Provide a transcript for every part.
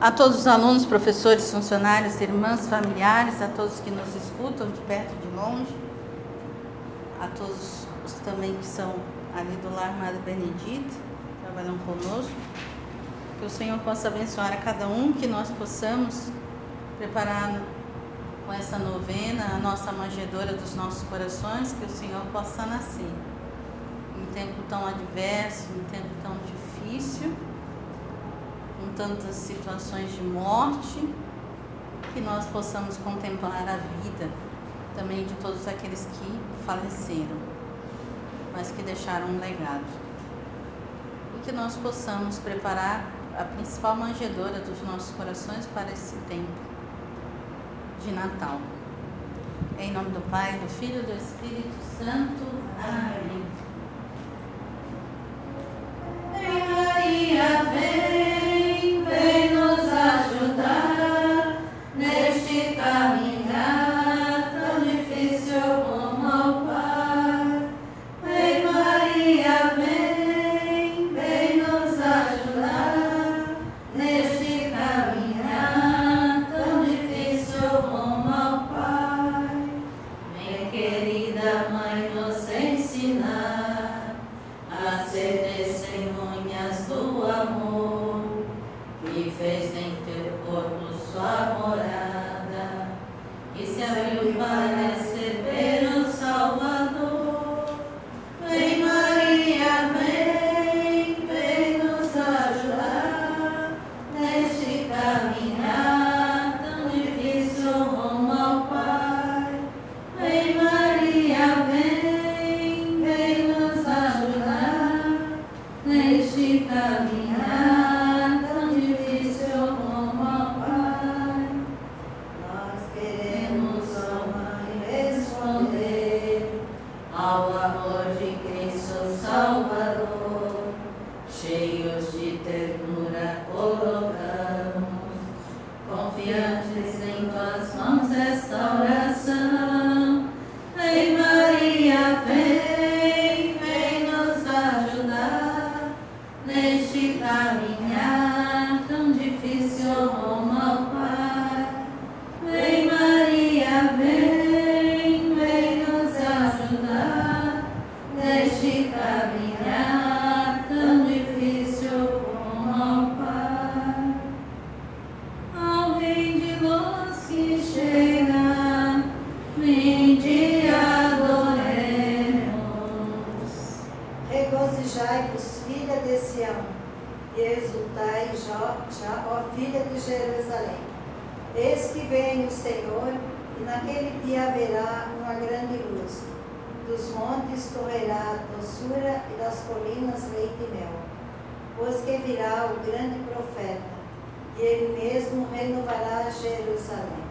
a todos os alunos, professores, funcionários, irmãs, familiares, a todos que nos escutam de perto e de longe, a todos os também que são ali do lar Madre Benedita, trabalham conosco, que o Senhor possa abençoar a cada um, que nós possamos preparar com essa novena a nossa manjedora dos nossos corações, que o Senhor possa nascer. Um tempo tão adverso, um tempo tão difícil com tantas situações de morte, que nós possamos contemplar a vida também de todos aqueles que faleceram, mas que deixaram um legado. E que nós possamos preparar a principal manjedoura dos nossos corações para esse tempo de Natal. Em nome do Pai, do Filho e do Espírito Santo. Amém. exultai já, já, ó filha de Jerusalém. Eis que vem o Senhor, e naquele dia haverá uma grande luz. Dos montes correrá doçura e das colinas leite e mel. Pois que virá o grande profeta, e ele mesmo renovará Jerusalém.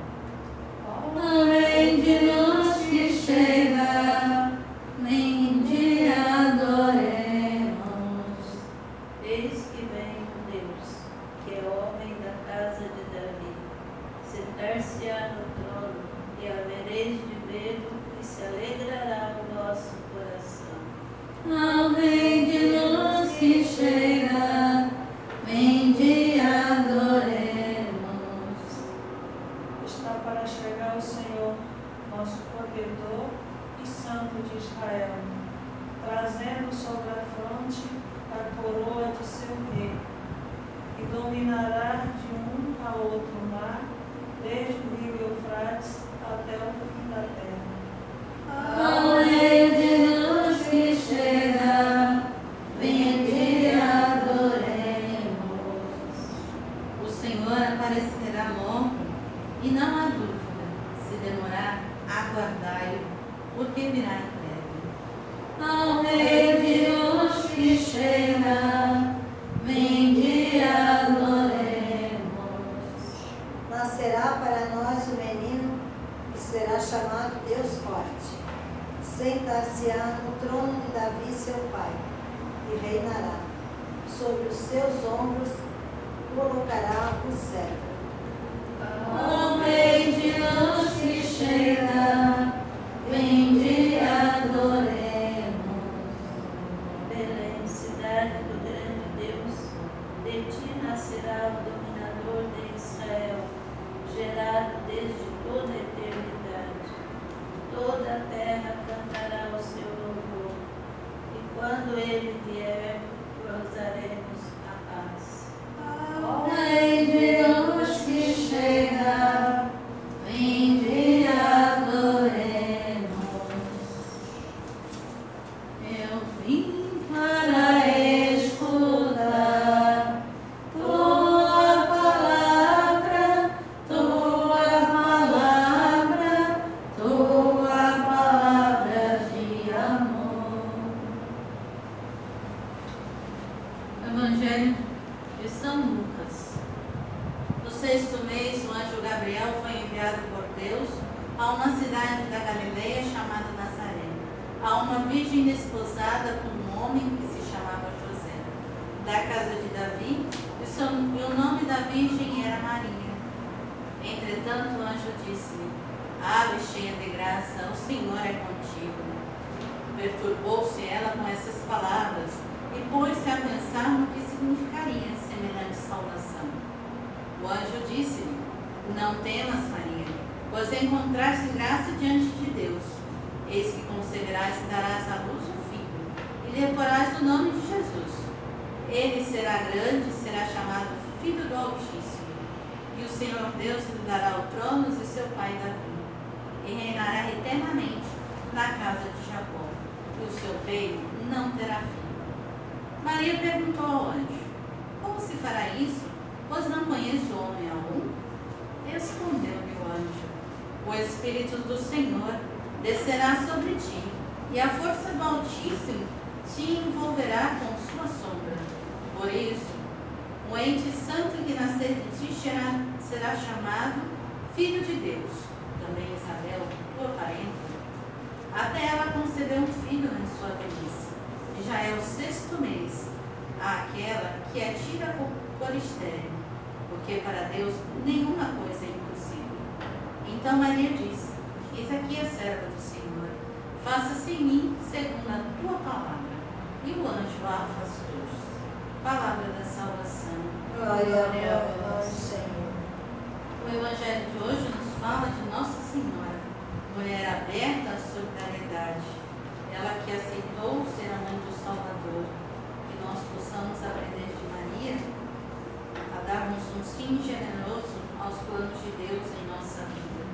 Amém de nós. casa de Davi. Sentar-se-á no trono e havereis de vê-lo e se alegrará o vosso coração. Amém de luz que chega, vem de adoremos. Está para chegar o Senhor, nosso protetor e santo de Israel, trazendo sobre a fronte a coroa de seu rei e dominará de um a outro mar, desde o rio Eufrates até o fim da terra. Amém. se ao no trono de Davi, seu pai, e reinará. Sobre os seus ombros colocará o cetro. Homem de luz que chega, vem de adoremos. Belém, cidade do grande Deus, de ti nascerá o dominador de Israel, gerado desde toda a eternidade. Toda a terra sexto mês, o anjo Gabriel foi enviado por Deus a uma cidade da Galileia chamada Nazaré, a uma virgem desposada com um homem que se chamava José, da casa de Davi, e, seu, e o nome da virgem era Maria. Entretanto, o anjo disse-lhe: Ave cheia de graça, o Senhor é contigo. Perturbou-se ela com essas palavras e pôs-se a pensar no que significaria semelhante saudação. O anjo disse-lhe: Não temas, Maria, pois encontraste graça diante de Deus. Eis que conceberás e darás à luz um filho, e lhe porás o nome de Jesus. Ele será grande e será chamado Filho do Altíssimo. E o Senhor Deus lhe dará o trono de seu pai Davi, e reinará eternamente na casa de Jacó, e o seu reino não terá fim. Maria perguntou ao anjo: Como se fará isso? Pois não conheço homem algum? Respondeu-lhe o anjo: O Espírito do Senhor descerá sobre ti, e a força do Altíssimo te envolverá com sua sombra. Por isso, o ente santo que nascer de ti será, será chamado Filho de Deus. Também Isabel, tua parenta, até ela concebeu um filho em sua velhice já é o sexto mês àquela que é tida por estéreo, porque para Deus nenhuma coisa é impossível. Então Maria disse: Eis aqui a serva do Senhor, faça-se em mim segundo a tua palavra. E o anjo a afastou-se. Palavra da salvação. Glória a vós, Senhor. O Evangelho de hoje nos fala de Nossa Senhora, mulher aberta à solidariedade ela que aceitou ser a mãe do Salvador, que nós possamos aprender de Maria a sim generoso aos planos de Deus em nossa vida.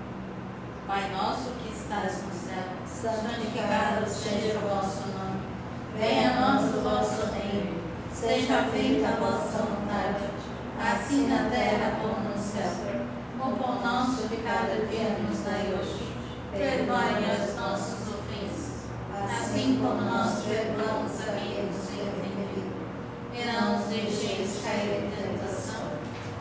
Pai nosso que estás no céu, santificado seja o vosso nome. Venha a nós o vosso reino. Seja feita a vossa vontade, assim na terra como no céu. O pão nosso de cada dia nos dai hoje. Perdoe os nossos assim como nós perdoamos a quem nos tem ofendido. E não nos deixeis cair em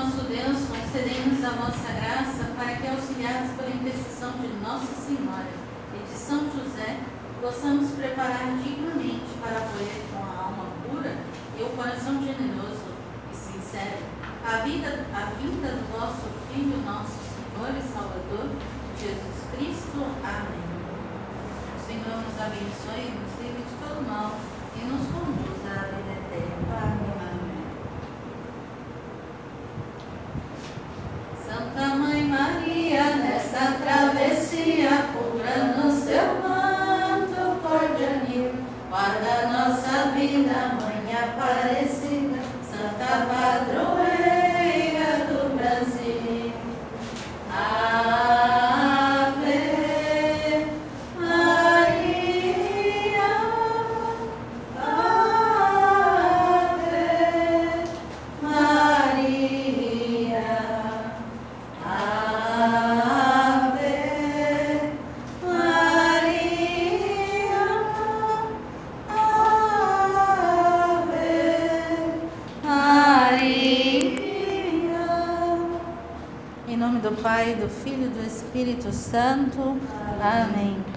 nosso Deus, concedemos a vossa graça para que, auxiliados pela intercessão de Nossa Senhora e de São José, possamos preparar dignamente para acolher com a alma pura e o coração generoso e sincero a, vida, a vinda do vosso Filho, nosso Senhor e Salvador, Jesus Cristo. Amém. Senhor nos abençoe, nos livre de todo mal e nos conduza à vida Pai, do Filho e do Espírito Santo. Amém. Amém.